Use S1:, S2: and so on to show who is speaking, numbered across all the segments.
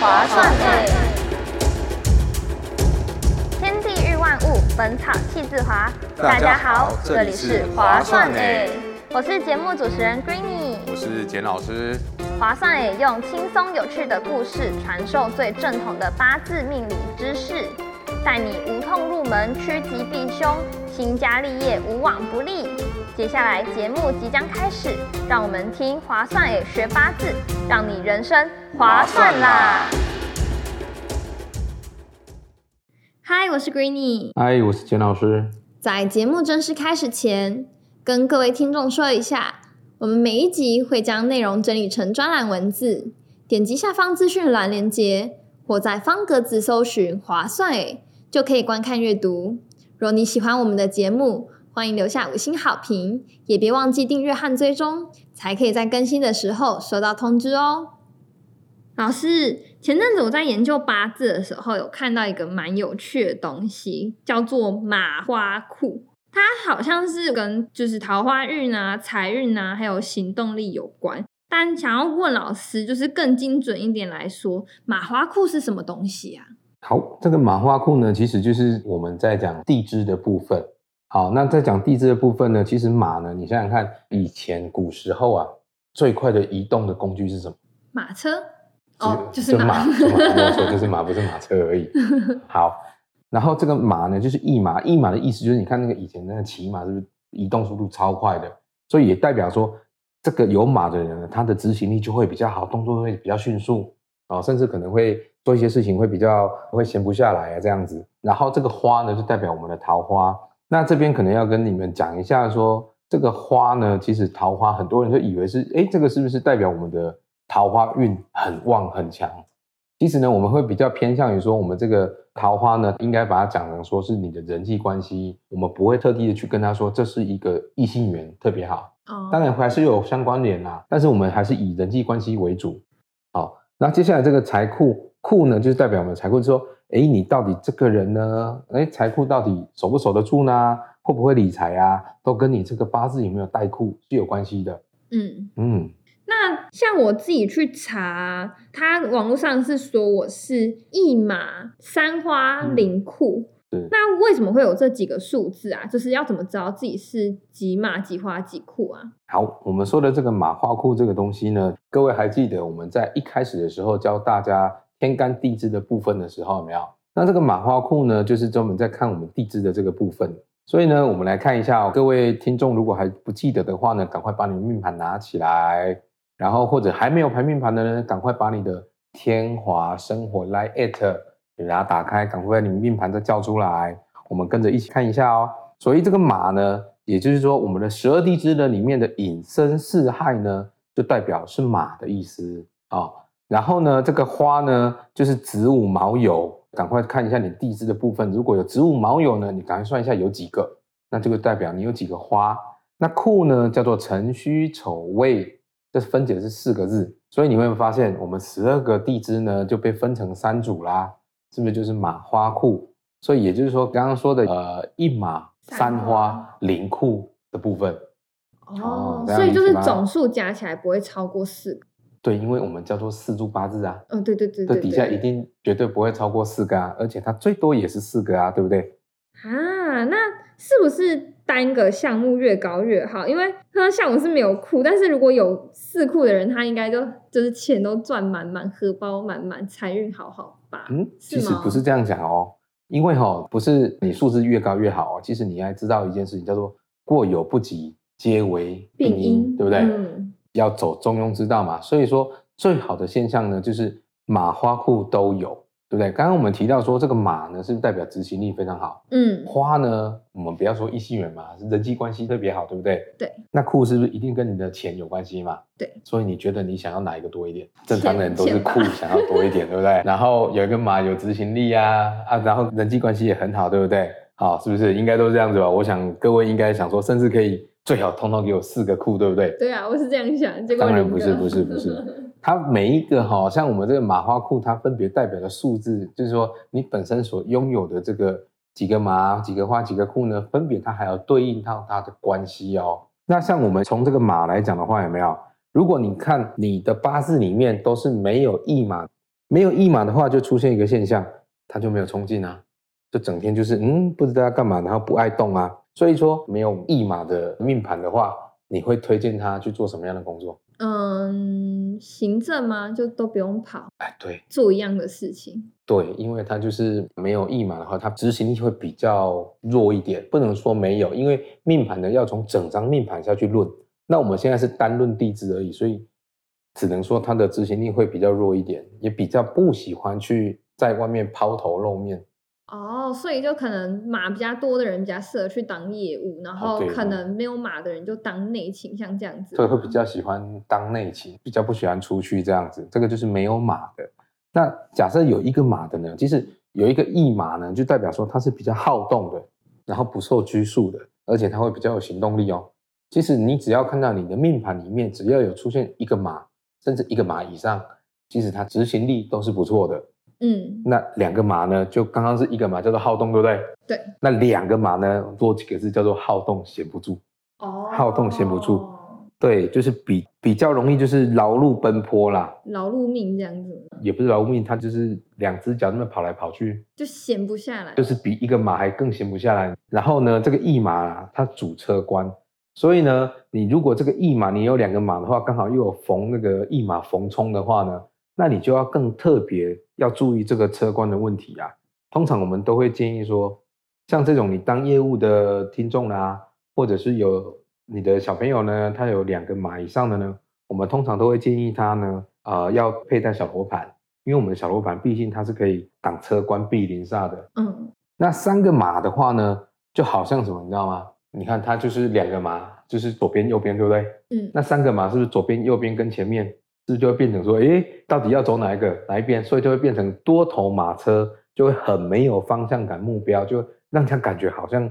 S1: 划算诶！天地日万物，本草气自华。
S2: 大家好这里是划算诶
S1: 我是节目主持人 Greeny。
S2: 我是简老师，
S1: 划算诶用轻松有趣的故事传授最正统的八字命理知识，带你无痛入门，趋吉避凶，兴家立业无往不利。接下来节目即将开始，让我们听划算诶学八字，让你人生划算啦！嗨，我是 Greeny。
S2: 嗨，我是简老师。
S1: 在节目正式开始前，跟各位听众说一下，我们每一集会将内容整理成专栏文字，点击下方资讯栏连接，或在方格子搜寻“划算诶”，就可以观看阅读。若你喜欢我们的节目，欢迎留下五星好评，也别忘记订阅和追踪，才可以在更新的时候收到通知哦。老师，前阵子我在研究八字的时候，有看到一个蛮有趣的东西，叫做马花库。它好像是跟就是桃花运啊、财运啊，还有行动力有关。但想要问老师，就是更精准一点来说，马花库是什么东西啊？
S2: 好，这个马花库呢，其实就是我们在讲地支的部分。好，那在讲地支的部分呢，其实马呢，你想想看，以前古时候啊，最快的移动的工具是什么？
S1: 马车。哦，就是
S2: 马，没有错，就是马，不是马车而已。好，然后这个马呢，就是驿马，驿马的意思就是，你看那个以前那个骑马是不是移动速度超快的？所以也代表说，这个有马的人呢，他的执行力就会比较好，动作会比较迅速啊，甚至可能会做一些事情会比较会闲不下来啊这样子。然后这个花呢，就代表我们的桃花。那这边可能要跟你们讲一下，说这个花呢，其实桃花很多人就以为是，哎，这个是不是代表我们的？桃花运很旺很强，其实呢，我们会比较偏向于说，我们这个桃花呢，应该把它讲成说是你的人际关系，我们不会特地的去跟他说这是一个异性缘特别好，哦，当然还是有相关联啦，但是我们还是以人际关系为主。好，那接下来这个财库库呢，就是代表我们财库，说，哎，你到底这个人呢，哎，财库到底守不守得住呢？会不会理财啊？都跟你这个八字有没有带库是有关系的。嗯
S1: 嗯。那像我自己去查，他网络上是说我是一马三花零库，那为什么会有这几个数字啊？就是要怎么知道自己是几马几花几库啊？
S2: 好，我们说的这个马花库这个东西呢，各位还记得我们在一开始的时候教大家天干地支的部分的时候有没有？那这个马花库呢，就是专门在看我们地支的这个部分。所以呢，我们来看一下，各位听众如果还不记得的话呢，赶快把你的命盘拿起来。然后或者还没有排命盘的人，赶快把你的天华生活来 at 给它打开，赶快把你命盘再叫出来，我们跟着一起看一下哦。所以这个马呢，也就是说我们的十二地支呢里面的引申四害呢，就代表是马的意思啊。然后呢，这个花呢就是子午卯酉，赶快看一下你地支的部分，如果有子午卯酉呢，你赶快算一下有几个，那这个代表你有几个花。那库呢叫做辰戌丑未。这分解是四个字，所以你会发现我们十二个地支呢就被分成三组啦，是不是就是马花库？所以也就是说刚刚说的呃一马三花零库的部分
S1: 哦，所以就是总数加起来不会超过四个。
S2: 对，因为我们叫做四柱八字啊。
S1: 嗯，对对对，这
S2: 底下一定绝对不会超过四个啊，而且它最多也是四个啊，对不对？
S1: 啊，那是不是？单个项目越高越好，因为他像我是没有库，但是如果有四库的人，他应该就就是钱都赚满满，荷包满满，财运好好吧？嗯，
S2: 其实不是这样讲哦，因为哈不是你数字越高越好哦，其实你还知道一件事情叫做过犹不及，皆为病因，对不对？嗯，要走中庸之道嘛，所以说最好的现象呢，就是马花库都有。对不对？刚刚我们提到说，这个马呢，是代表执行力非常好？嗯，花呢，我们不要说异性缘嘛，是人际关系特别好，对不对？
S1: 对。
S2: 那库是不是一定跟你的钱有关系嘛？
S1: 对。
S2: 所以你觉得你想要哪一个多一点？正常人都是库想要多一点，对不对？然后有一个马有执行力啊啊，然后人际关系也很好，对不对？好，是不是应该都是这样子吧？我想各位应该想说，甚至可以最好通通给我四个库，对不对？
S1: 对啊，我是这样想。
S2: 当然不是，不是，不是。它每一个哈，像我们这个马花库，它分别代表的数字，就是说你本身所拥有的这个几个马、几个花、几个库呢，分别它还要对应到它的关系哦。那像我们从这个马来讲的话，有没有？如果你看你的八字里面都是没有驿马，没有驿马的话，就出现一个现象，它就没有冲劲啊，就整天就是嗯不知道要干嘛，然后不爱动啊。所以说没有驿马的命盘的话，你会推荐他去做什么样的工作？
S1: 嗯，行政吗？就都不用跑，
S2: 哎，对
S1: 做一样的事情。
S2: 对，因为他就是没有驿马的话，他执行力会比较弱一点。不能说没有，因为命盘呢要从整张命盘下去论。那我们现在是单论地支而已，所以只能说他的执行力会比较弱一点，也比较不喜欢去在外面抛头露面。
S1: 哦，所以就可能马比较多的人比较适合去当业务，然后可能没有马的人就当内勤，像这样子。
S2: 所以会比较喜欢当内勤，比较不喜欢出去这样子。这个就是没有马的。那假设有一个马的呢，其实有一个驿马呢，就代表说它是比较好动的，然后不受拘束的，而且它会比较有行动力哦。其实你只要看到你的命盘里面，只要有出现一个马，甚至一个马以上，其实它执行力都是不错的。
S1: 嗯，
S2: 那两个马呢，就刚刚是一个马叫做好动，对不对？
S1: 对。
S2: 那两个马呢，多几个字叫做好动闲不住。
S1: 哦，
S2: 好动闲不住，对，就是比比较容易就是劳碌奔波啦，
S1: 劳碌命这样子，
S2: 也不是劳碌命，它就是两只脚那么跑来跑去，
S1: 就闲不下来。
S2: 就是比一个马还更闲不下来。然后呢，这个驿马啊，它主车官，所以呢，你如果这个驿马你有两个马的话，刚好又有逢那个驿马逢冲的话呢，那你就要更特别要注意这个车关的问题啊。通常我们都会建议说，像这种你当业务的听众啦、或者是有你的小朋友呢，他有两个马以上的呢，我们通常都会建议他呢，呃，要佩戴小罗盘，因为我们的小罗盘毕竟它是可以挡车关避临煞的。
S1: 嗯，
S2: 那三个马的话呢，就好像什么，你知道吗？你看它就是两个马，就是左边右边，对不对？
S1: 嗯，
S2: 那三个马是不是左边右边跟前面，是就会变成说，诶，到底要走哪一个哪一边？所以就会变成多头马车，就会很没有方向感、目标，就让他感觉好像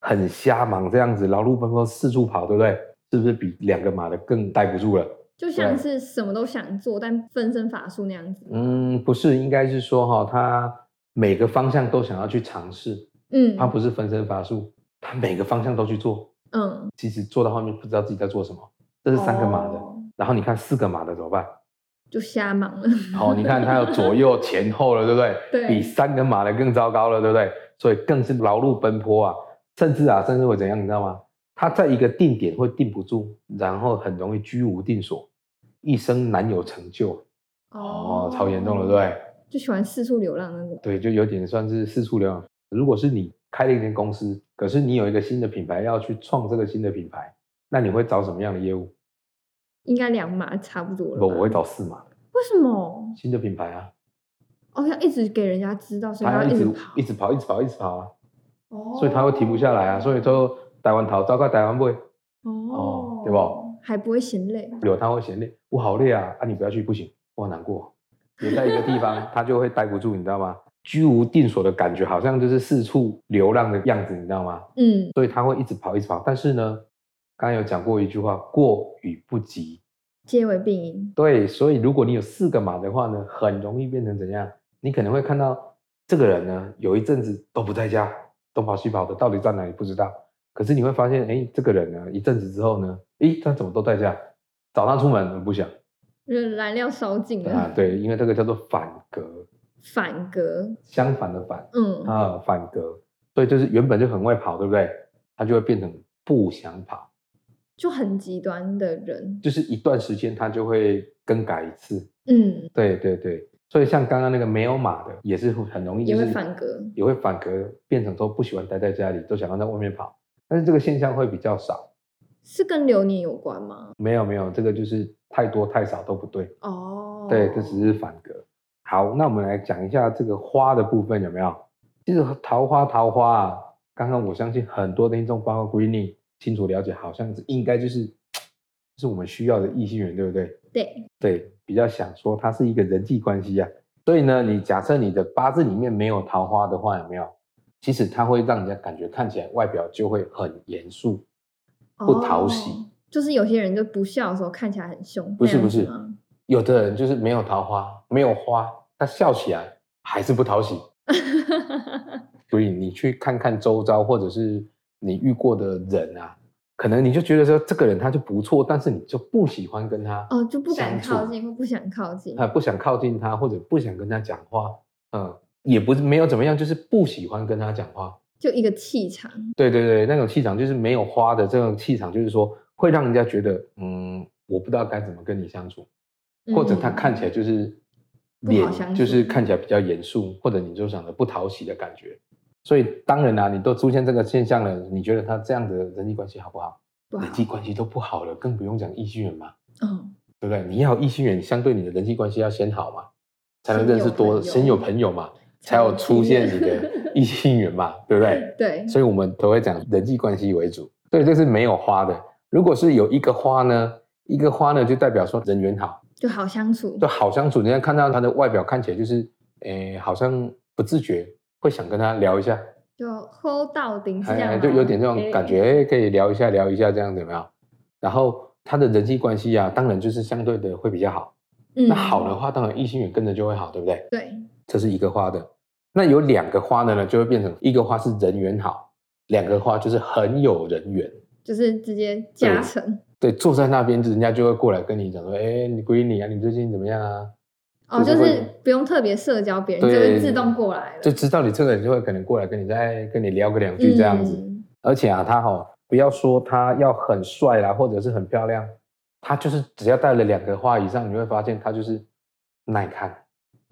S2: 很瞎忙这样子，劳碌奔波四处跑，对不对？是不是比两个马的更待不住了？
S1: 就像是什么都想做，但分身乏术那样子。
S2: 嗯，不是，应该是说哈、他每个方向都想要去尝试，
S1: 嗯，
S2: 他不是分身乏术，他每个方向都去做。
S1: 嗯，
S2: 其实做到后面不知道自己在做什么。这是三个马的，
S1: 哦
S2: 然后你看四个马的怎么办？
S1: 就瞎忙了。
S2: 哦，你看它有左右前后了，对不对？
S1: 对
S2: 比三个马的更糟糕了，对不对？所以更是劳碌奔波啊，甚至啊，甚至会怎样，你知道吗？他在一个定点会定不住，然后很容易居无定所，一生难有成就。哦，超严重了，对不对？
S1: 就喜欢四处流浪那种。
S2: 对，就有点算是四处流浪。如果是你开了一间公司，可是你有一个新的品牌要去创这个新的品牌，那你会找什么样的业务？
S1: 应该两码差不多了。
S2: 不，我会找四码
S1: 为什么？
S2: 新的品牌啊，
S1: 哦，要一直给人家知道，所以
S2: 他要一直
S1: 跑。
S2: 一直跑，一直跑，一直跑啊，
S1: 哦
S2: 所以他会停不下来啊。所以说台湾逃，糟糕台湾不会
S1: 哦，
S2: 对不？
S1: 还不会嫌累。
S2: 有他会嫌累，我好累啊，啊你不要去不行，我好难过。留在一个地方，他就会待不住，你知道吗？居无定所的感觉，好像就是四处流浪的样子，你知道吗？
S1: 嗯，
S2: 所以他会一直跑，一直跑。但是呢，刚刚有讲过一句话，过与不及。
S1: 皆为病因。
S2: 对，所以如果你有四个马的话呢，很容易变成怎样？你可能会看到这个人呢，有一阵子都不在家，东跑西跑的，到底在哪里不知道。可是你会发现，哎，这个人呢，一阵子之后呢，诶，他怎么都在家？早上出门不想
S1: 就是燃料烧尽了，
S2: 啊，对，因为这个叫做反格，
S1: 反格。
S2: 相反的反
S1: 嗯，
S2: 啊，反格。所以就是原本就很会跑，对不对？他就会变成不想跑。
S1: 就很极端的人。
S2: 就是一段时间他就会更改一次。
S1: 嗯，
S2: 对对对，所以像刚刚那个没有马的，也是会很容易、
S1: 也
S2: 就是、
S1: 会反格。
S2: 也会反格，变成说不喜欢待在家里，都想要在外面跑。但是这个现象会比较少。
S1: 是跟流年有关吗？
S2: 没有没有，这个就是太多太少都不对。
S1: 哦，
S2: 对，这只是反格。好，那我们来讲一下这个花的部分有没有？其实桃花桃花啊，刚刚我相信很多听众，包括 Greeny 清楚了解，好像是应该就是是我们需要的异性缘，对不对？
S1: 对，
S2: 对，比较想说它是一个人际关系啊。所以呢，你假设你的八字里面没有桃花的话，有没有？其实它会让人家感觉看起来外表就会很严肃，不讨喜。
S1: 哦就是有些人就不笑的时候看起来很凶，
S2: 不是不是有的人就是没有桃花，没有花，他笑起来还是不讨喜。所以你去看看周遭，或者是你遇过的人啊，可能你就觉得说这个人他就不错，但是你就不喜欢跟他
S1: 哦，就不敢靠近或不想靠近。
S2: 他不想靠近他，或者不想跟他讲话，嗯，也不是没有怎么样，就是不喜欢跟他讲话。
S1: 就一个气场，
S2: 对对对，那种气场就是没有花的这种气场，就是说会让人家觉得，嗯，我不知道该怎么跟你相处，或者他
S1: 嗯
S2: 看起来就是
S1: 不
S2: 脸就是看起来比较严肃，或者你就长得不讨喜的感觉。所以当然啦、你都出现这个现象了，你觉得他这样的人际关系好不好？
S1: 不好
S2: 人际关系都不好了，更不用讲异性缘嘛，
S1: 嗯，
S2: 对不对？你要有异性缘，相对你的人际关系要先好嘛，才能认识多，先有朋友嘛，才
S1: 有
S2: 出现你的异性缘嘛，对不对？
S1: 对，
S2: 所以我们都会讲人际关系为主。对，这是没有花的。如果是有一个花呢，一个花呢，就代表说人缘好，
S1: 就好相处
S2: 就。好相处。人家看到他的外表看起来就是，诶，好像不自觉会想跟他聊一下，
S1: 就 hold 到顶是这样
S2: 哎，就有点这种感觉，哎，可以聊一下，聊一下，这样子有没有？然后他的人际关系啊，当然就是相对的会比较好。
S1: 嗯
S2: 那好的话，当然异性缘跟着就会好，对不对？
S1: 对，
S2: 这是一个花的。那有两个花的呢，就会变成一个花是人缘好，两个花就是很有人缘。
S1: 就是直接加成。
S2: 对，坐在那边，人家就会过来跟你讲说，哎，你闺女啊，你最近怎么样啊？
S1: 哦，
S2: 就
S1: 是是不用特别社交，别人就
S2: 对
S1: 会自动过来了，
S2: 就知道你这个人就会可能过来跟你再跟你聊个两句这样子。
S1: 嗯
S2: 而且啊，他哈、不要说他要很帅啦，或者是很漂亮，他就是只要带了两个花以上，你会发现他就是耐看，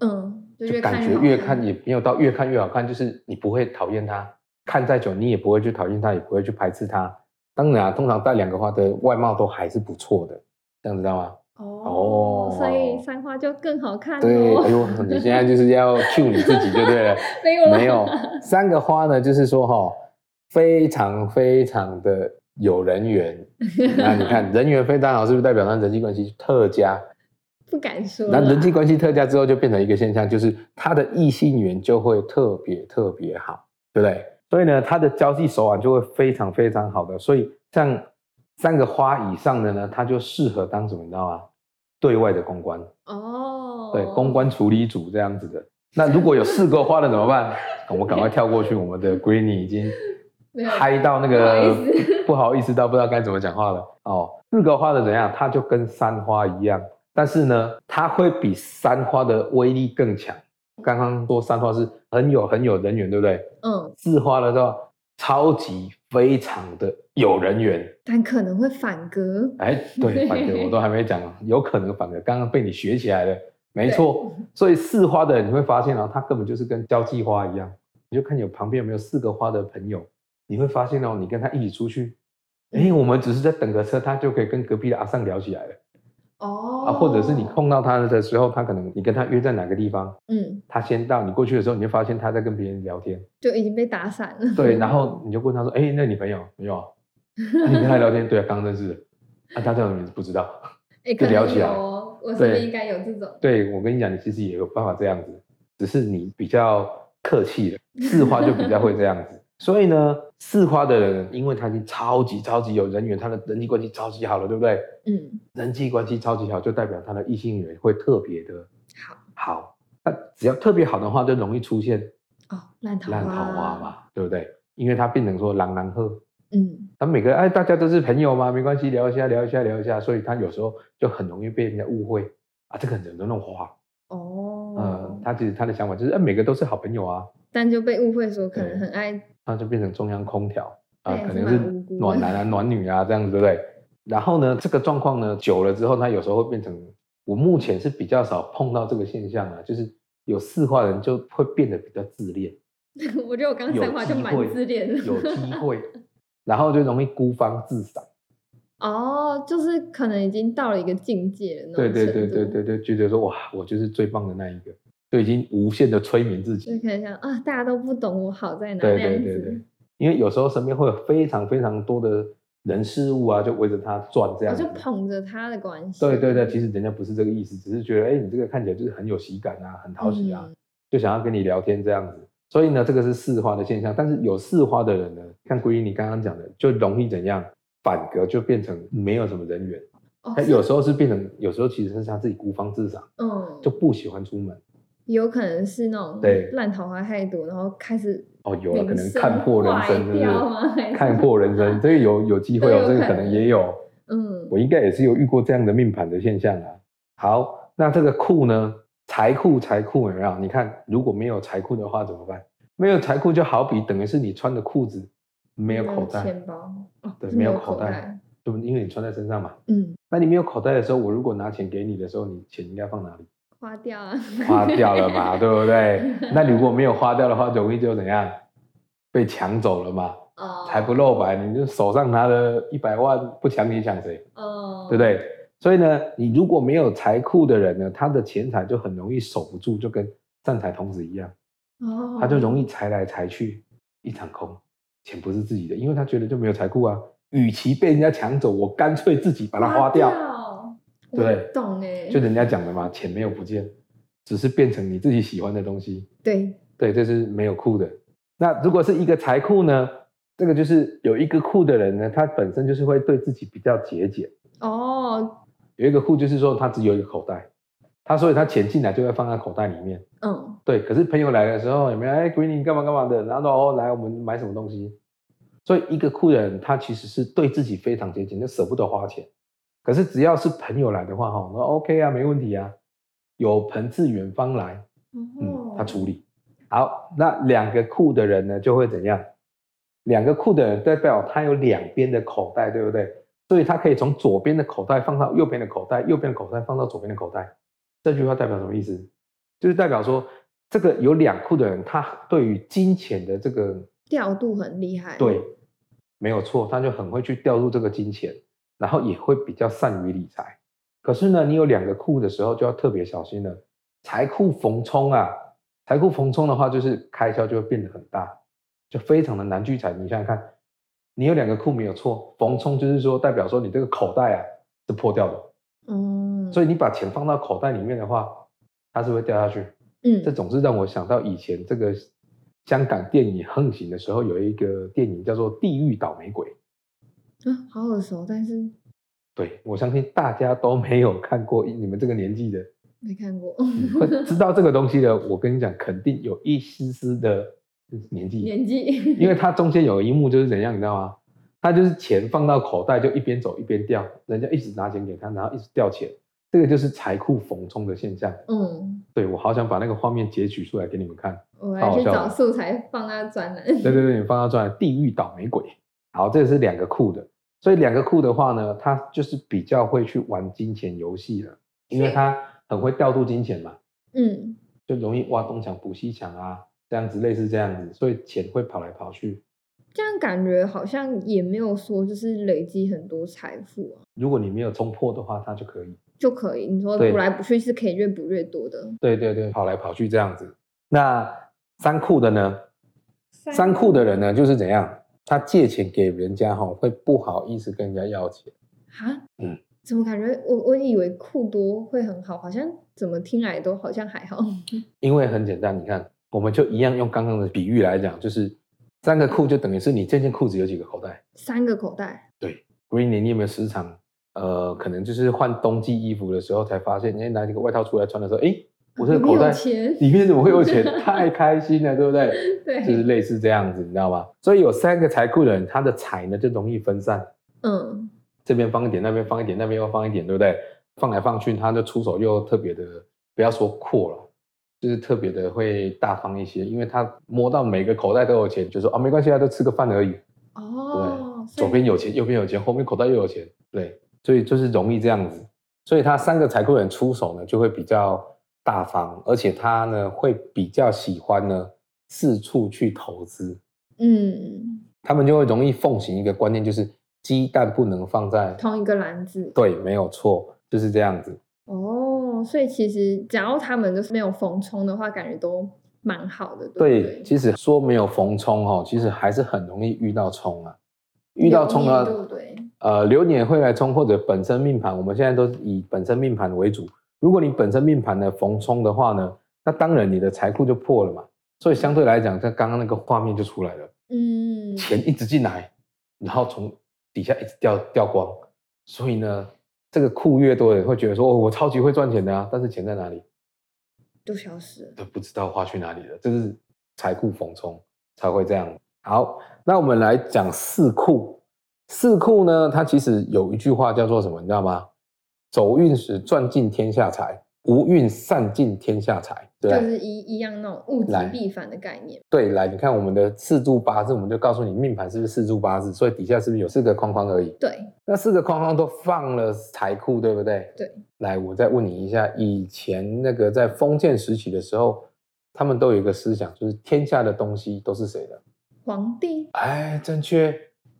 S1: 嗯，就
S2: 感觉越
S1: 看
S2: 也没有到越看越好看，就是你不会讨厌他，看再久你也不会去讨厌他，也不会去排斥他。当然啊，通常带两个花的外貌都还是不错的，这样知道吗？
S1: 哦，所以
S2: 哦
S1: 三花就更好看
S2: 对，
S1: 哦。
S2: 哎呦，你现在就是要 cue 你自己就对了。
S1: 没有
S2: 没有三个花呢，就是说哈、非常非常的有人缘。那你看人缘非常好，是不是代表他人际关系特佳？
S1: 不敢说。
S2: 那人际关系特佳之后，就变成一个现象，就是他的异性缘就会特别特别好，对不对？所以呢，他的交际手腕就会非常非常好的。所以像三个花以上的呢，它就适合当什么，你知道吗？对外的公关。
S1: 哦，
S2: 对，公关处理组这样子的。那如果有四个花的怎么办？我们赶快跳过去，我们的 Greeny 已经嗨到那个不好意思到不知道该怎么讲话了。哦，四个花的怎样？它就跟三花一样，但是呢，它会比三花的威力更强。刚刚说三花是很有很有人缘，对不对？
S1: 嗯，
S2: 四花的话，超级非常的有人缘。
S1: 但可能会反戈。
S2: 哎，对，反戈我都还没讲，有可能反戈刚刚被你学起来了，没错。所以四花的人你会发现哦，他根本就是跟交际花一样，你就看有旁边有没有四个花的朋友，你会发现哦，你跟他一起出去，哎，我们只是在等个车，他就可以跟隔壁的阿尚聊起来了
S1: 哦
S2: 啊，或者是你碰到他的时候，他可能你跟他约在哪个地方，
S1: 嗯，
S2: 他先到，你过去的时候，你就发现他在跟别人聊天，
S1: 就已经被打散了。
S2: 对，然后你就问他说，哎，那你朋友没有你跟他聊天，对啊，刚认识的，啊，他叫什么名字不知道。
S1: 哎，可能
S2: 聊起来
S1: 哦，我是
S2: 不
S1: 是应该有这种。
S2: 对我跟你讲，你其实也有办法这样子，只是你比较客气了，四花就比较会这样子。所以呢，四花的人，因为他已经超级超级有人缘，他的人际关系超级好了，对不对？
S1: 嗯，
S2: 人际关系超级好，就代表他的异性缘会特别的
S1: 好
S2: 好。那只要特别好的话，就容易出现
S1: 哦，烂桃花
S2: 烂桃花嘛，对不对？因为他变成说狼狼鹤，
S1: 嗯，
S2: 他每个哎，大家都是朋友嘛，没关系，聊一下，聊一下，聊一下，所以他有时候就很容易被人家误会啊，这个人都弄花。
S1: 哦，
S2: 嗯，他其实他的想法就是，哎、每个都是好朋友啊，
S1: 但就被误会说可能很爱，
S2: 那就变成中央空调啊，可能是暖男啊、暖女啊这样子，对不对？然后呢，这个状况呢久了之后，他有时候会变成，我目前是比较少碰到这个现象啊，就是有四化人就会变得比较自恋，
S1: 我觉得我刚
S2: 才
S1: 三话就蛮自恋的，
S2: 有 机会，然后就容易孤芳自赏。
S1: 哦，就是可能已经到了一个境界了，
S2: 对对对对，对对，觉得说哇，我就是最棒的那一个，就已经无限的催眠自己
S1: 就。可能想啊，大家都不懂我好在哪，
S2: 对对对对，，因为有时候身边会有非常非常多的人事物啊，就围着他转这样子。
S1: 就捧着他的关系，
S2: 对对对，其实人家不是这个意思，只是觉得哎，你这个看起来就是很有喜感啊，很讨喜啊，
S1: 嗯
S2: 就想要跟你聊天这样子。所以呢，这个是四花的现象。但是有四花的人呢，像归你刚刚讲的，就容易怎样反格，就变成没有什么人缘。他有时候是变成，有时候其实是他自己孤芳自赏，
S1: 嗯，
S2: 就不喜欢出门。
S1: 有可能是那种
S2: 对
S1: 烂桃花太多，然后开始
S2: 哦，有了，可能看破人生，
S1: 坏
S2: 是是？看破人生，这个有有机会哦，这个
S1: 可能
S2: 能也有。
S1: 嗯
S2: 我应该也是有遇过这样的命盘的现象啊。好，那这个库呢？财库，财库有没有？你看，如果没有财库的话怎么办？没有财库就好比等于是你穿的裤子没有口袋，
S1: 钱包哦，
S2: 对，没有
S1: 口
S2: 口袋，对不对？因为你穿在身上嘛。
S1: 嗯，
S2: 那你没有口袋的时候，我如果拿钱给你的时候，你钱应该放哪里？
S1: 花掉啊，
S2: 花掉了嘛，对不对？那如果没有花掉的话，容易就怎样？被抢走了嘛，
S1: 哦，
S2: 财不露白，你就手上拿了一百万，不抢你抢谁？
S1: 哦，
S2: 对不？对？所以呢，你如果没有财库的人呢，他的钱财就很容易守不住，就跟站财童子一样，
S1: 哦，
S2: 他就容易财来财去，一场空，钱不是自己的，因为他觉得就没有财库啊。与其被人家抢走，我干脆自己把它花掉。对不对
S1: 懂哎，
S2: 就人家讲的嘛，钱没有不见，只是变成你自己喜欢的东西。
S1: 对，
S2: 对，这是没有库的。那如果是一个财库呢？这个就是有一个库的人呢，他本身就是会对自己比较节俭。
S1: 哦，
S2: 有一个库就是说他只有一个口袋，他所以他钱进来就会放在口袋里面。
S1: 嗯，
S2: 对，可是朋友来的时候有没有？哎，闺女干嘛干嘛的？然后说哦，来我们买什么东西？所以一个库的人，他其实是对自己非常节俭，就舍不得花钱。可是只要是朋友来的话，哈，那 OK 啊，没问题啊，有朋自远方来，嗯
S1: 哦，，
S2: 他处理好。那两个库的人呢，就会怎样？两个库的人代表他有两边的口袋，对不对？所以他可以从左边的口袋放到右边的口袋，右边的口袋放到左边的口袋。这句话代表什么意思？就是代表说，这个有两库的人，他对于金钱的这个
S1: 调度很厉害，
S2: 对，没有错，他就很会去调度这个金钱，然后也会比较善于理财。可是呢，你有两个库的时候，就要特别小心了。财库逢冲啊，财库逢冲的话，就是开销就会变得很大，就非常的难聚财。你想想看，你有两个库没有错，逢冲就是说代表说你这个口袋啊是破掉的，
S1: 嗯，
S2: 所以你把钱放到口袋里面的话，它是会掉下去。
S1: 嗯，
S2: 这总是让我想到以前这个香港电影横行的时候，有一个电影叫做《地狱倒霉鬼》。
S1: 啊，好耳熟，但是
S2: 对，我相信大家都没有看过，你们这个年纪的，
S1: 没看过，
S2: 会知道这个东西的，我跟你讲，肯定有一丝丝的年纪，
S1: 年纪，
S2: 因为它中间有一幕就是怎样，你知道吗？他就是钱放到口袋就一边走一边掉，人家一直拿钱给他，然后一直掉钱，这个就是财库逢冲的现象。
S1: 嗯，
S2: 对我好想把那个画面截取出来给你们看。
S1: 我来去找素材放到专栏，
S2: 对对对，你放到转地狱倒霉鬼。好，这是两个库的，所以两个库的话呢，他就是比较会去玩金钱游戏了，因为他很会调度金钱嘛，
S1: 嗯，
S2: 就容易挖东墙补西墙啊，这样子类似这样子，所以钱会跑来跑去。
S1: 这样感觉好像也没有说就是累积很多财富啊，
S2: 如果你没有冲破的话，它就可以。
S1: 就可以，你说
S2: 对
S1: 补来补去是可以越补越多的，
S2: 对对对，跑来跑去这样子。那三库的呢？三库的人呢，就是怎样？他借钱给人家哈，会不好意思跟人家要钱。
S1: 啊，
S2: 嗯，
S1: 怎么感觉？我我以为库多会很好，好像怎么听来都好像还好，
S2: 因为很简单，你看，我们就一样用刚刚的比喻来讲，就是三个库就等于是你这件裤子有几个口袋。
S1: 三个口袋
S2: ，Green，你有没有时常呃，可能就是换冬季衣服的时候才发现，哎，拿一个外套出来穿的时候，哎，我这个口袋
S1: 钱
S2: 里面怎么会有钱？太开心了，对不对？
S1: 对，
S2: 就是类似这样子，你知道吗？所以有三个财库的人，他的财呢就容易分散，
S1: 嗯，
S2: 这边放一点，那边放一点，那边又放一点，对不对？放来放去，他的出手又特别的，不要说阔了，就是特别的会大方一些，因为他摸到每个口袋都有钱，就说啊没关系啊，都吃个饭而已。
S1: 哦，对
S2: 左边有钱，右边有钱，后面口袋又有钱，对，所以就是容易这样子。所以他三个财库人出手呢，就会比较大方，而且他呢会比较喜欢呢四处去投资。
S1: 嗯，
S2: 他们就会容易奉行一个观念，就是鸡蛋不能放在
S1: 同一个篮子，
S2: 对，没有错，就是这样子。
S1: 哦，所以其实只要他们就是没有逢冲的话，感觉都蛮好的，对对？
S2: 对，其实说没有逢冲哦，其实还是很容易遇到冲啊。遇到冲
S1: 啊对不
S2: 啊，
S1: 对？
S2: 呃，流年会来冲，或者本身命盘，我们现在都以本身命盘为主。如果你本身命盘的逢冲的话呢，那当然你的财库就破了嘛。所以相对来讲，在刚刚那个画面就出来了，
S1: 嗯，
S2: 钱一直进来，然后从底下一直掉掉光。所以呢，这个库越多的人会觉得说，哦，我超级会赚钱的啊，但是钱在哪里？
S1: 都消失了。
S2: 都不知道花去哪里了，这是财库逢冲才会这样。好，那我们来讲四库。四库呢，它其实有一句话叫做什么，你知道吗？走运时赚尽天下财，无运散尽天下财，对？
S1: 就是一一样那种物极必反的概念。
S2: 对，来，你看我们的四柱八字，我们就告诉你命盘是不是四柱八字，所以底下是不是有四个框框而已？
S1: 对
S2: 那四个框框都放了财库，对不对？
S1: 对。
S2: 来，我再问你一下，以前那个在封建时期的时候，他们都有一个思想，就是天下的东西都是谁的？
S1: 皇帝，
S2: 哎，正确，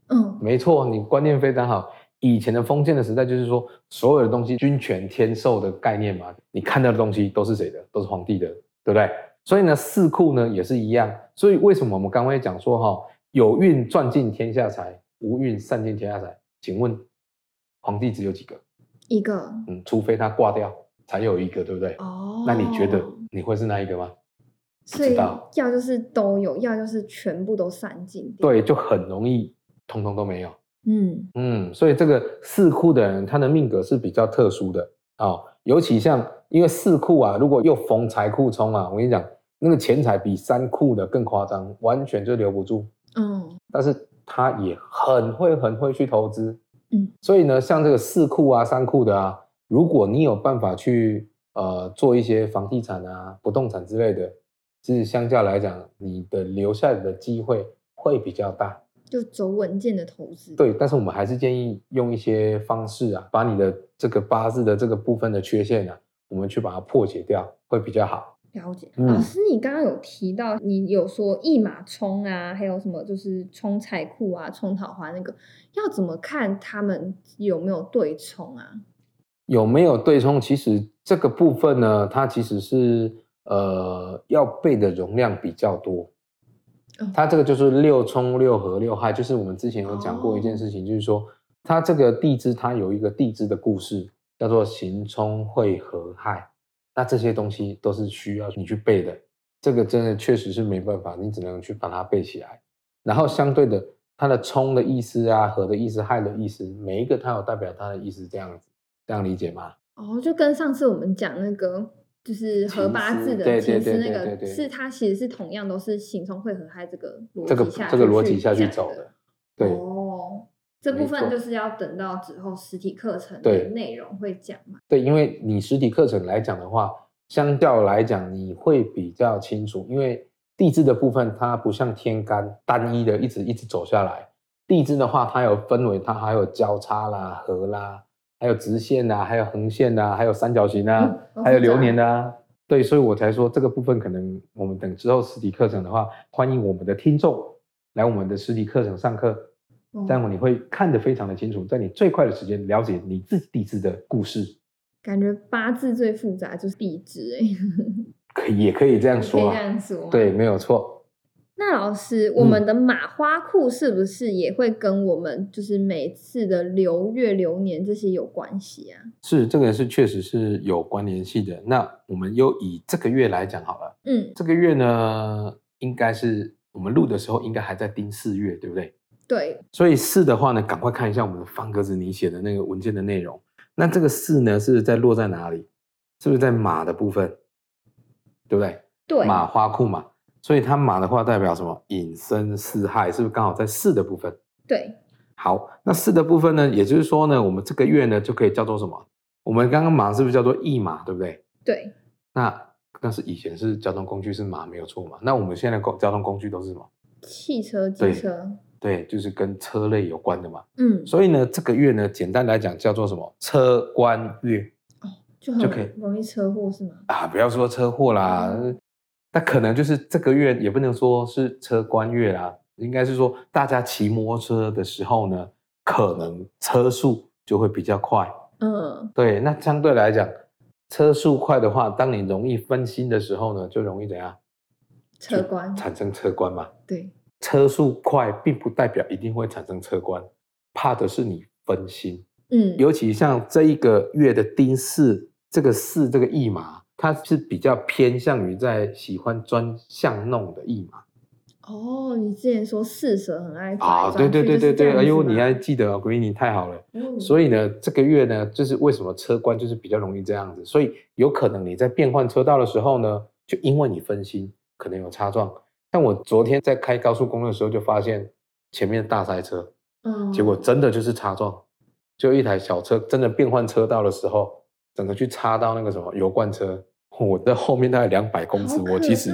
S1: 嗯，
S2: 没错，你观念非常好。以前的封建的时代，就是说所有的东西君权天授的概念嘛，你看到的东西都是谁的？都是皇帝的，对不对？所以呢，四库呢也是一样。所以为什么我们刚刚会讲说哈，有运赚尽天下财，无运散尽天下财？请问皇帝只有几个？
S1: 一个
S2: 嗯，除非他挂掉，才有一个，对不对？
S1: 哦。
S2: 那你觉得你会是那一个吗？不
S1: 所以要就是都有，要就是全部都散尽掉。
S2: 对，就很容易通通都没有。
S1: 嗯，
S2: 嗯，所以这个四库的人，他的命格是比较特殊的哦。尤其像因为四库啊，如果又逢财库冲啊，我跟你讲，那个钱财比三库的更夸张，完全就留不住。
S1: 嗯，
S2: 但是他也很会很会去投资，
S1: 嗯，
S2: 所以呢，像这个四库啊、三库的啊，如果你有办法去呃做一些房地产啊、不动产之类的，其实相较来讲，你的留下来的机会会比较大。
S1: 就走稳健的投资。，
S2: 对，但是我们还是建议用一些方式啊，把你的这个八字的这个部分的缺陷啊，我们去把它破解掉，会比较好。
S1: 了解。
S2: 嗯
S1: 老师，你刚刚有提到，你有说一马冲啊，还有什么就是冲财库啊、冲桃花那个，要怎么看他们有没有对冲啊？
S2: 有没有对冲？其实这个部分呢，它其实是呃要背的容量比较多
S1: 哦。
S2: 它这个就是六冲六合六害，就是我们之前有讲过一件事情，就是说它这个地支它有一个地支的故事，叫做刑冲会合害。那这些东西都是需要你去背的，这个真的确实是没办法，你只能去把它背起来。然后相对的，它的冲的意思啊，合的意思，害的意思，每一个它有代表它的意思，这样子，这样理解吗？
S1: 哦，就跟上次我们讲那个，就是合八字的
S2: 丝对对
S1: 情丝那个，是它其实是同样都是形冲会合害这个逻辑下
S2: 这个逻辑下去走的，对。
S1: 哦，这部分就是要等到之后实体课程的内容会讲嘛。
S2: 对，因为你实体课程来讲的话，相较来讲你会比较清楚，因为地支的部分它不像天干单一的一直一直走下来，地支的话它有分为，它还有交叉啦、合啦，还有直线啊，还有横线啊，还有三角形啊，
S1: 嗯好
S2: 还有流年呐啊。对，所以我才说这个部分可能我们等之后实体课程的话，欢迎我们的听众来我们的实体课程上课，
S1: 哦
S2: 这样你会看得非常的清楚，在你最快的时间了解你自己地支的故事。
S1: 感觉八字最复杂就是地支，哎，
S2: 可以也可以这样
S1: 可以这
S2: 说啊，
S1: 样说。
S2: 对，没有错。
S1: 那老师，我们的马花库是不是也会跟我们就是每次的流月流年这些有关系啊？
S2: 是这个是确实是有关联系的。那我们又以这个月来讲好了，
S1: 嗯，
S2: 这个月呢，应该是我们录的时候应该还在丁四月，对不对？
S1: 对，
S2: 所以四的话呢，赶快看一下我们的方格子你写的那个文件的内容。那这个四呢，是在落在哪里？是不是在马的部分？对不对？
S1: 对，
S2: 马花库嘛，所以它马的话代表什么？引申四害，是不是刚好在四的部分？
S1: 对，
S2: 好，那四的部分呢，也就是说呢，我们这个月呢就可以叫做什么？我们刚刚马是不是叫做驿马，对不对？
S1: 对，
S2: 那那是以前是交通工具是马没有错嘛？那我们现在的工交通工具都是什么？
S1: 汽车、
S2: 对
S1: 机车，
S2: 对，就是跟车类有关的嘛。
S1: 嗯，
S2: 所以呢，这个月呢，简单来讲叫做什么？车官月
S1: 就
S2: 就
S1: 很容易车祸是吗？
S2: 啊，不要说车祸啦，那可能就是这个月也不能说是车官月啦，应该是说大家骑摩托车的时候呢，可能车速就会比较快。
S1: 嗯，
S2: 对，那相对来讲，车速快的话，当你容易分心的时候呢，就容易怎样？
S1: 车关，
S2: 产生车关嘛。
S1: 对，
S2: 车速快并不代表一定会产生车关，怕的是你分心。
S1: 嗯，
S2: 尤其像这一个月的丁巳，这个巳这个驿马，它是比较偏向于在喜欢钻巷弄的驿马。
S1: 哦，你之前说四蛇很爱转
S2: 啊，对对对对对，哎呦，你还记得哦，Greeny 太好了。
S1: 嗯
S2: 所以呢，这个月呢，就是为什么车关就是比较容易这样子，所以有可能你在变换车道的时候呢，就因为你分心，可能有擦撞。但我昨天在开高速公路的时候，就发现前面大塞车，
S1: 嗯
S2: 结果真的就是擦撞，就一台小车真的变换车道的时候，整个去插到那个什么油罐车，我在后面大概两百公尺，我其实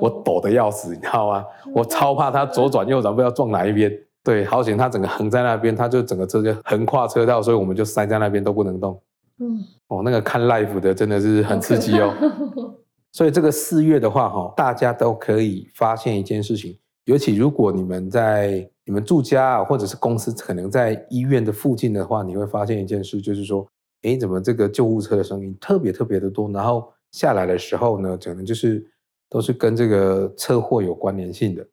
S2: 我抖得要死，你知道吗？我超怕它左转右转，不知道撞哪一边。对，好险它整个横在那边，它就整个车就横跨车道，所以我们就塞在那边都不能动。
S1: 嗯，
S2: 哦，那个看 life 的真的是很刺激哦。
S1: 哦。
S2: 所以这个四月的话，哈，大家都可以发现一件事情，尤其如果你们在你们住家啊，或者是公司可能在医院的附近的话，你会发现一件事，就是说，诶，怎么这个救护车的声音特别特别的多，然后下来的时候呢，可能就是都是跟这个车祸有关联性的，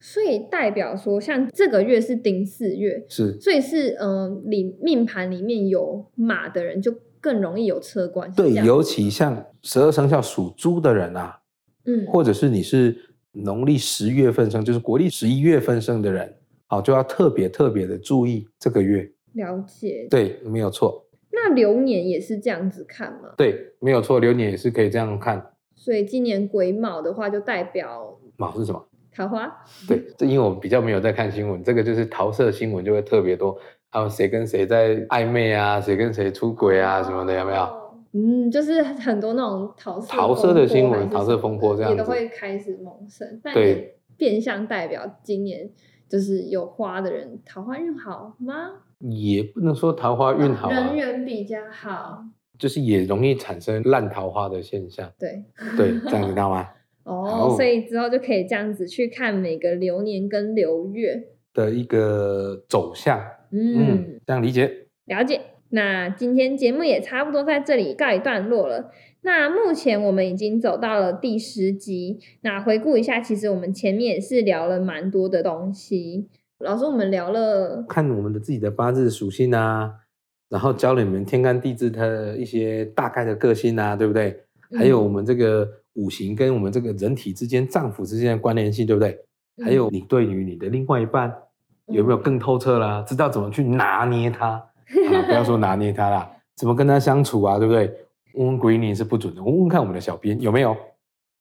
S1: 所以代表说，像这个月是丁四月，
S2: 是
S1: 所以是嗯、呃里命盘里面有马的人就更容易有车关。是
S2: 对，尤其像十二生肖属猪的人啊，
S1: 嗯，
S2: 或者是你是农历十月份生，就是国历十一月份生的人，好，就要特别特别的注意这个月。
S1: 了解。
S2: 对，没有错，
S1: 那流年也是这样子看吗？
S2: 对，没有错，流年也是可以这样看。
S1: 所以今年癸卯的话，就代表
S2: 卯是什么？
S1: 桃花。
S2: 对，这因为我比较没有在看新闻，这个就是桃色新闻就会特别多，还有谁跟谁在暧昧啊，谁跟谁出轨啊什么的，有没有？
S1: 哦？嗯，就是很多那种桃色
S2: 桃色的新闻桃色风波这样
S1: 也都
S2: 子
S1: 会开始萌生，但
S2: 对
S1: 也变相代表今年就是有花的人桃花运好吗？
S2: 也不能说桃花运好啊
S1: 人，缘比较好。
S2: 就是也容易产生烂桃花的现象。
S1: 对，
S2: 对，这样知道吗？
S1: 哦，所以之后就可以这样子去看每个流年跟流月。
S2: 的一个走向，
S1: 嗯，
S2: 嗯，这样理解。
S1: 了解。那今天节目也差不多在这里告一段落了。那目前我们已经走到了第十集。那回顾一下，其实我们前面也是聊了蛮多的东西。老师，我们聊了，
S2: 看我们的自己的八字属性啊，然后教了你们天干地支它的一些大概的个性啊，对不对？还有我们这个五行跟我们这个人体之间、脏腑之间的关联性，对不对？
S1: 嗯
S2: 还有你对于你的另外一半有没有更透彻啦？知道怎么去拿捏他 啊？不要说拿捏他啦，怎么跟他相处啊？对不对？问问闺女是不准的，问问看我们的小编有没有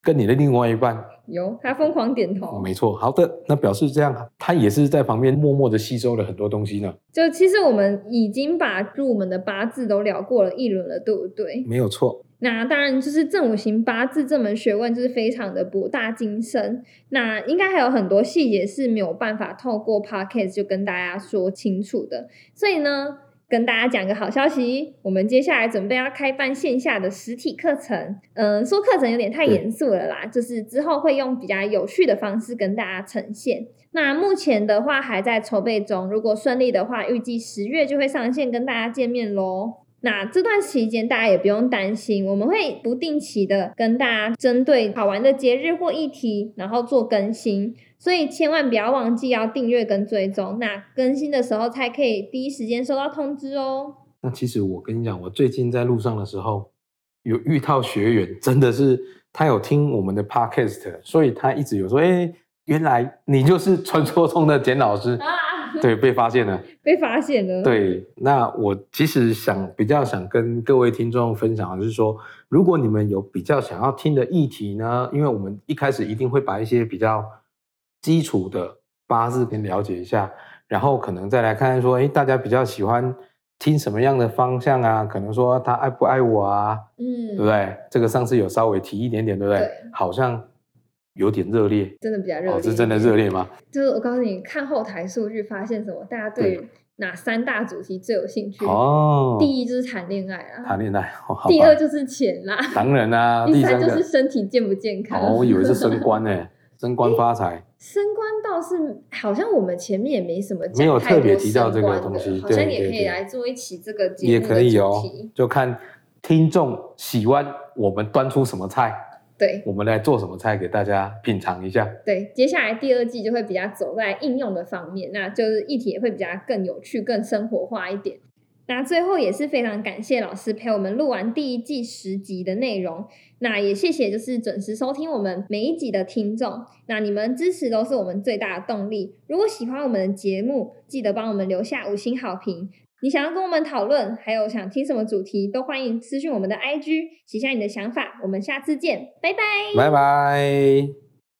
S2: 跟你的另外一半
S1: 有他疯狂点头。
S2: 没错，好的，那表示这样，他也是在旁边默默的吸收了很多东西呢。
S1: 就其实我们已经把入门的八字都聊过了一轮了，对不对？
S2: 没有错，
S1: 那当然，就是正五行八字这门学问就是非常的博大精深。那应该还有很多细节是没有办法透过 podcast 就跟大家说清楚的。所以呢，跟大家讲个好消息，我们接下来准备要开办线下的实体课程。嗯，说课程有点太严肃了啦，就是之后会用比较有趣的方式跟大家呈现。那目前的话还在筹备中，如果顺利的话，预计十月就会上线跟大家见面喽。那这段期间大家也不用担心，我们会不定期的跟大家针对好玩的节日或议题，然后做更新，所以千万不要忘记要订阅跟追踪，那更新的时候才可以第一时间收到通知哦。
S2: 那其实我跟你讲，我最近在路上的时候，有遇到学员，真的是他有听我们的 podcast，所以他一直有说，哎、原来你就是传说中的简老师，
S1: 啊，
S2: 对，被发现了。
S1: 被发现了。，
S2: 对，那我其实想比较想跟各位听众分享的是说，如果你们有比较想要听的议题呢，因为我们一开始一定会把一些比较基础的八字先了解一下，然后可能再来看看说，哎，大家比较喜欢听什么样的方向啊？可能说他爱不爱我啊，
S1: 嗯，
S2: 对不对？这个上次有稍微提一点点，对不对？
S1: 对
S2: 好像有点热烈。
S1: 真的比较热烈。
S2: 哦，是真的热烈吗？
S1: 就是我告诉你，看后台数据发现什么，大家对哪三大主题最有兴趣？
S2: 哦，
S1: 第一就是谈恋爱啊，
S2: 谈恋爱，
S1: 第二就是钱啦，
S2: 当然啦、
S1: 第三
S2: 第三
S1: 就是身体健不健康。
S2: 哦，我以为是升官 呢，升官发财。
S1: 升官倒是好像我们前面也没什么讲
S2: 没有特别提到这个东西
S1: 好像也可以来做一期这个节
S2: 也
S1: 目也
S2: 可以哦。，就看听众喜欢我们端出什么菜，
S1: 对
S2: 我们来做什么菜给大家品尝一下。
S1: 对，接下来第二季就会比较走在应用的方面，那就是议题也会比较更有趣、更生活化一点。那最后也是非常感谢老师陪我们录完第一季十集的内容。那也谢谢就是准时收听我们每一集的听众。那你们支持都是我们最大的动力。如果喜欢我们的节目，记得帮我们留下五星好评。你想要跟我们讨论，还有想听什么主题，都欢迎私讯我们的 IG，写下你的想法。我们下次见，拜拜，
S2: 拜拜。